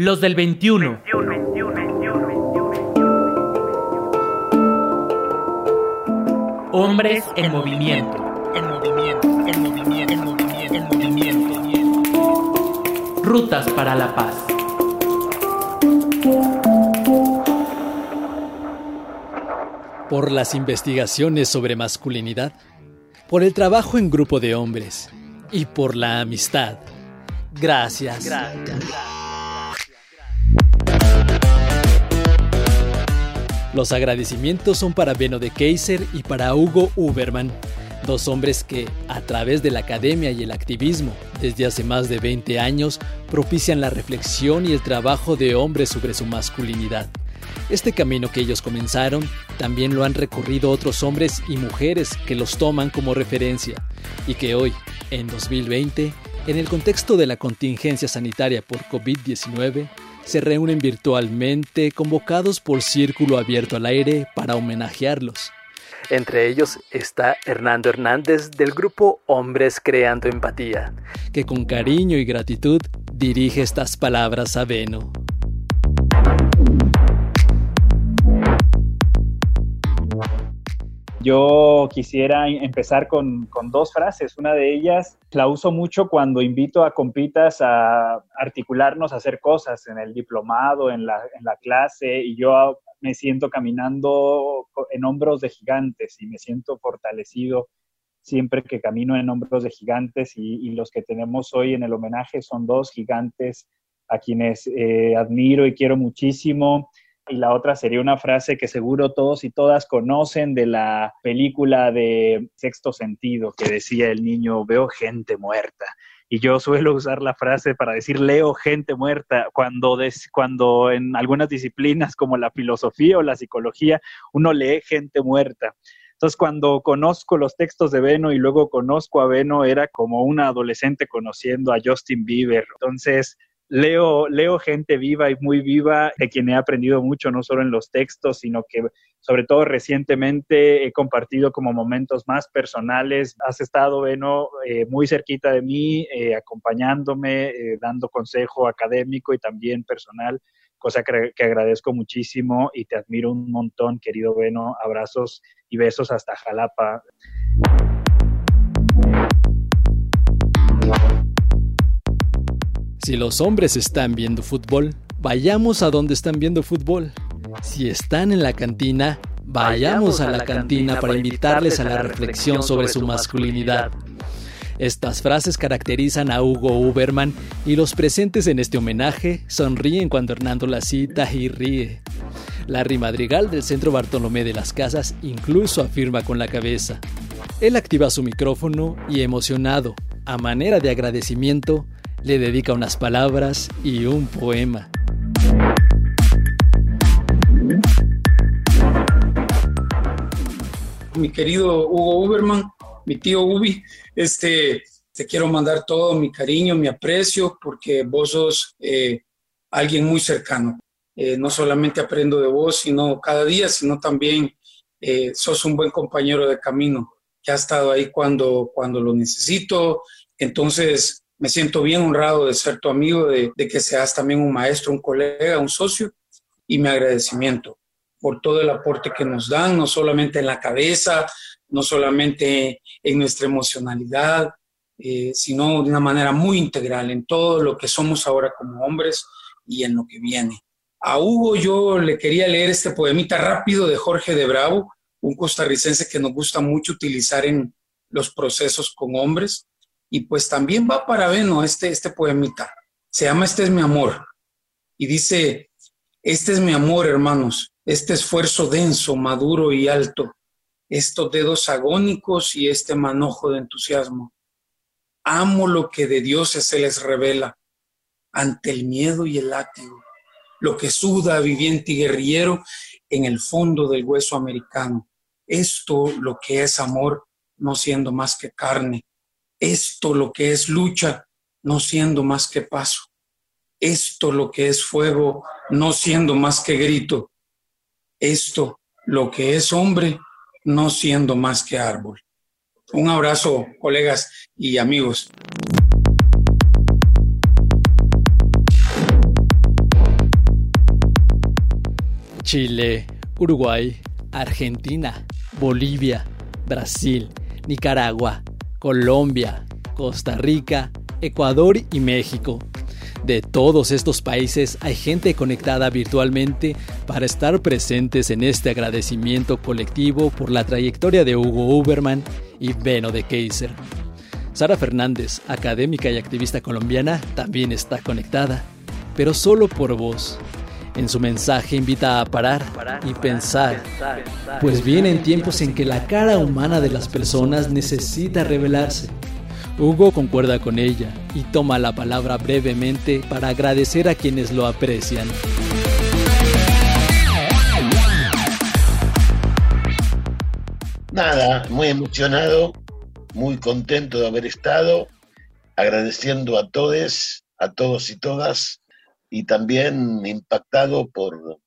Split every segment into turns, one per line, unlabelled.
Los del 21. Hombres en movimiento. En movimiento, en movimiento, en movimiento, en movimiento. Rutas para la paz.
Por las investigaciones sobre masculinidad, por el trabajo en grupo de hombres y por la amistad. Gracias. Gracias. Los agradecimientos son para Beno de Kaiser y para Hugo Uberman, dos hombres que, a través de la academia y el activismo, desde hace más de 20 años, propician la reflexión y el trabajo de hombres sobre su masculinidad. Este camino que ellos comenzaron también lo han recorrido otros hombres y mujeres que los toman como referencia y que hoy, en 2020, en el contexto de la contingencia sanitaria por COVID-19, se reúnen virtualmente convocados por Círculo Abierto al Aire para homenajearlos. Entre ellos está Hernando Hernández del grupo Hombres Creando Empatía, que con cariño y gratitud dirige estas palabras a Beno.
Yo quisiera empezar con, dos frases. Una de ellas la uso mucho cuando invito a compitas a articularnos, a hacer cosas en el diplomado, en la, clase, y yo me siento caminando en hombros de gigantes y me siento fortalecido siempre que camino en hombros de gigantes y, los que tenemos hoy en el homenaje son dos gigantes a quienes eh, admiro y quiero muchísimo y la otra sería una frase que seguro todos y todas conocen de la película de Sexto Sentido, que decía el niño, veo gente muerta. Y yo suelo usar la frase para decir leo gente muerta cuando, cuando en algunas disciplinas como la filosofía o la psicología uno lee gente muerta. Entonces, cuando conozco los textos de Beno y luego conozco a Beno, era como un adolescente conociendo a Justin Bieber. Entonces, leo, leo gente viva y muy viva, de quien he aprendido mucho, no solo en los textos, sino que sobre todo recientemente he compartido como momentos más personales. Has estado, Beno, eh, muy cerquita de mí, eh, acompañándome, eh, dando consejo académico y también personal, cosa que, que, agradezco muchísimo y te admiro un montón, querido Beno. Abrazos y besos hasta Jalapa.
Si los hombres están viendo fútbol, vayamos a donde están viendo fútbol. Si están en la cantina, vayamos a la cantina para invitarles a la reflexión sobre su masculinidad. Estas frases caracterizan a Hugo Uberman y los presentes en este homenaje sonríen cuando Hernando la cita y ríe. Larry Madrigal del Centro Bartolomé de las Casas incluso afirma con la cabeza. Él activa su micrófono y emocionado, a manera de agradecimiento, le dedica unas palabras y un poema.
Mi querido Hugo Uberman, mi tío Ubi, este, te quiero mandar todo mi cariño, mi aprecio, porque vos sos eh, alguien muy cercano. Eh, no solamente aprendo de vos, sino cada día, sino también eh, sos un buen compañero de camino, que ha estado ahí cuando, cuando lo necesito. Entonces, me siento bien honrado de ser tu amigo, de, que seas también un maestro, un colega, un socio, y mi agradecimiento por todo el aporte que nos dan, no solamente en la cabeza, no solamente en nuestra emocionalidad, eh, sino de una manera muy integral en todo lo que somos ahora como hombres y en lo que viene. A Hugo yo le quería leer este poemita rápido de Jorge de Bravo, un costarricense que nos gusta mucho utilizar en los procesos con hombres. Y pues también va para Beno este, este poemita. Se llama Este es mi amor. Y dice, este es mi amor, hermanos, este esfuerzo denso, maduro y alto, estos dedos agónicos y este manojo de entusiasmo. Amo lo que de Dios se les revela ante el miedo y el látigo, lo que suda viviente y guerrillero en el fondo del hueso americano. Esto lo que es amor, no siendo más que carne, esto lo que es lucha, no siendo más que paso. Esto lo que es fuego, no siendo más que grito. Esto lo que es hombre, no siendo más que árbol. Un abrazo, colegas y amigos.
Chile, Uruguay, Argentina, Bolivia, Brasil, Nicaragua, Colombia, Costa Rica, Ecuador y México. De todos estos países hay gente conectada virtualmente para estar presentes en este agradecimiento colectivo por la trayectoria de Hugo Uberman y Beno de Kaiser. Sara Fernández, académica y activista colombiana, también está conectada, pero solo por voz. En su mensaje invita a parar y pensar, pues vienen tiempos en que la cara humana de las personas necesita revelarse. Hugo concuerda con ella y toma la palabra brevemente para agradecer a quienes lo aprecian.
Nada, muy emocionado, muy contento de haber estado, agradeciendo a todos, a todos y todas y también impactado por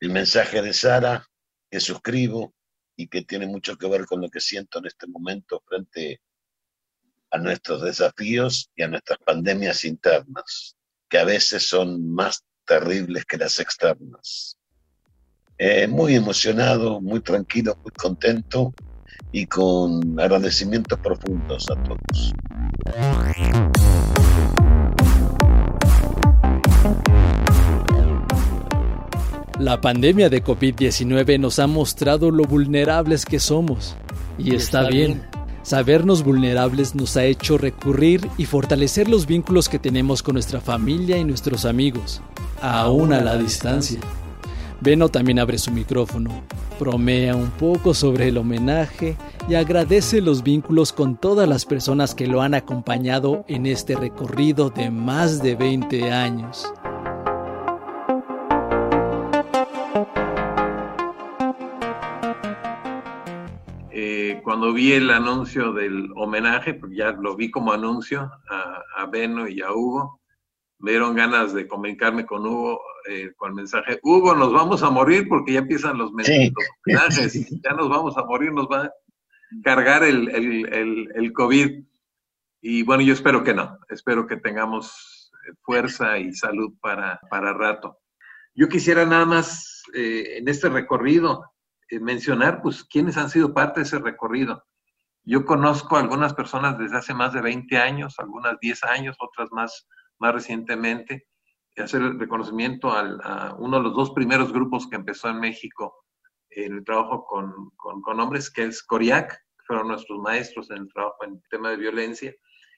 el mensaje de Sara que suscribo y que tiene mucho que ver con lo que siento en este momento frente a nuestros desafíos y a nuestras pandemias internas, que a veces son más terribles que las externas. Eh, muy emocionado, muy tranquilo, muy contento y con agradecimientos profundos a todos.
La pandemia de COVID-19 nos ha mostrado lo vulnerables que somos. Y está bien. Sabernos vulnerables nos ha hecho recurrir y fortalecer los vínculos que tenemos con nuestra familia y nuestros amigos, aún a la distancia. Beno también abre su micrófono, bromea un poco sobre el homenaje y agradece los vínculos con todas las personas que lo han acompañado en este recorrido de más de 20 años.
Cuando vi el anuncio del homenaje, porque ya lo vi como anuncio a, a Beno y a Hugo, me dieron ganas de comunicarme con Hugo eh, con el mensaje, Hugo, nos vamos a morir porque ya empiezan los, homenajes, ya nos vamos a morir, nos va a cargar el, el, el, COVID. Y bueno, yo espero que no, espero que tengamos fuerza y salud para, para rato. Yo quisiera nada más eh, en este recorrido eh, mencionar, pues, quiénes han sido parte de ese recorrido. Yo conozco a algunas personas desde hace más de 20 años, algunas 10 años, otras más, más recientemente, hacer el reconocimiento a uno de los dos primeros grupos que empezó en México en el trabajo con, con, hombres, que es CORIAC, que fueron nuestros maestros en el trabajo en tema de violencia,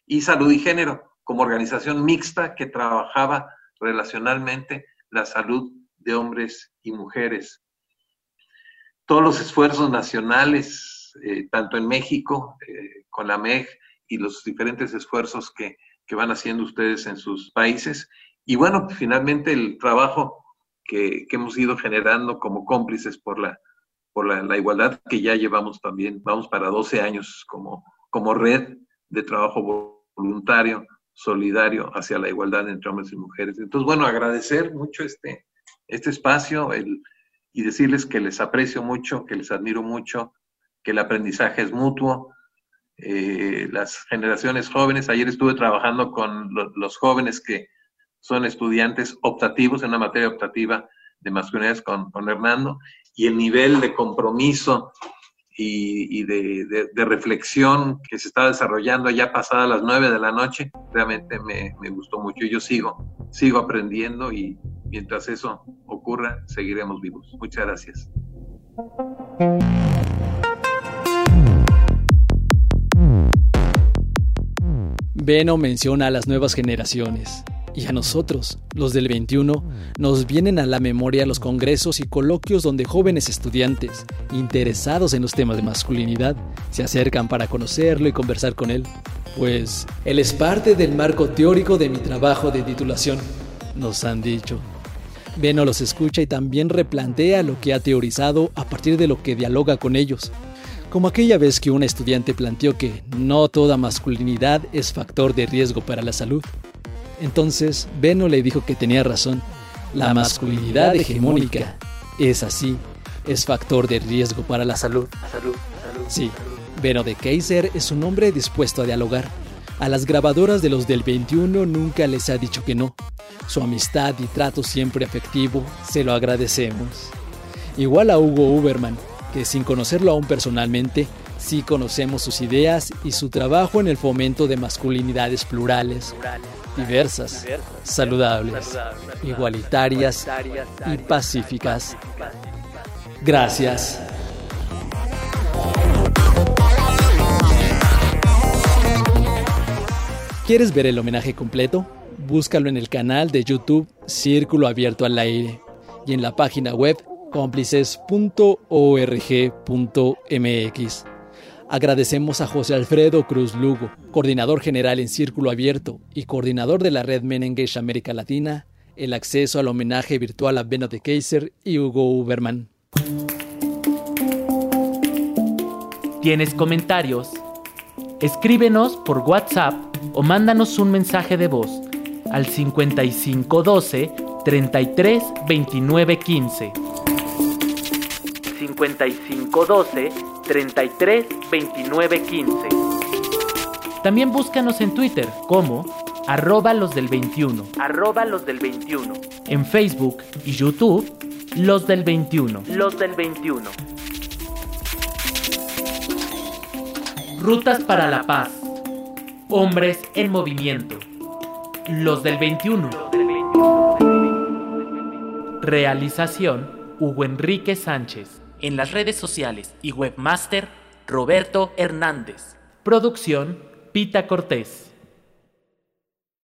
y Salud y Género, como organización mixta que trabajaba relacionalmente la salud de hombres y mujeres todos los esfuerzos nacionales, eh, tanto en México, eh, con la MEG, y los diferentes esfuerzos que, van haciendo ustedes en sus países. Y bueno, finalmente el trabajo que, hemos ido generando como cómplices por la, por la, igualdad que ya llevamos también, vamos para 12 años como, como red de trabajo voluntario, solidario hacia la igualdad entre hombres y mujeres. Entonces, bueno, agradecer mucho este, este espacio, el, y decirles que les aprecio mucho, que les admiro mucho, que el aprendizaje es mutuo. Eh, las generaciones jóvenes, ayer estuve trabajando con los jóvenes que son estudiantes optativos en una materia optativa de masculinidades con, con Hernando, y el nivel de compromiso y, de, reflexión que se está desarrollando ya pasadas las nueve de la noche, realmente me, gustó mucho. Yo sigo, sigo aprendiendo y mientras eso ocurra, seguiremos vivos. Muchas gracias.
Beno menciona a las nuevas generaciones y a nosotros, los del 21, nos vienen a la memoria los congresos y coloquios donde jóvenes estudiantes, interesados en los temas de masculinidad, se acercan para conocerlo y conversar con él. Pues él es parte del marco teórico de mi trabajo de titulación, nos han dicho. Beno los escucha y también replantea lo que ha teorizado a partir de lo que dialoga con ellos. Como aquella vez que un estudiante planteó que no toda masculinidad es factor de riesgo para la salud. Entonces, Beno le dijo que tenía razón. La masculinidad hegemónica es así, es factor de riesgo para la salud. Sí, Beno de Kaiser es un hombre dispuesto a dialogar. A las grabadoras de los del 21 nunca les ha dicho que no. Su amistad y trato siempre afectivo se lo agradecemos. Igual a Hugo Uberman, que sin conocerlo aún personalmente, sí conocemos sus ideas y su trabajo en el fomento de masculinidades plurales, diversas, saludables, igualitarias y pacíficas. Gracias. ¿Quieres ver el homenaje completo? Búscalo en el canal de YouTube Círculo Abierto al Aire y en la página web cómplices.org.mx. Agradecemos a José Alfredo Cruz Lugo, coordinador general en Círculo Abierto y coordinador de la red Men América Latina, el acceso al homenaje virtual a Beno de Kaiser y Hugo Uberman.
¿Tienes comentarios? Escríbenos por WhatsApp o mándanos un mensaje de voz al 5512 33 29 15. 5512 33 29 15. También búscanos en Twitter como arroba los del 21. Arroba los del 21. En Facebook y YouTube, los del 21. Los del 21. Rutas para la paz. Hombres en movimiento. Los del 21. Realización Hugo Enrique Sánchez. En las redes sociales y webmaster Roberto Hernández. Producción Pita Cortés.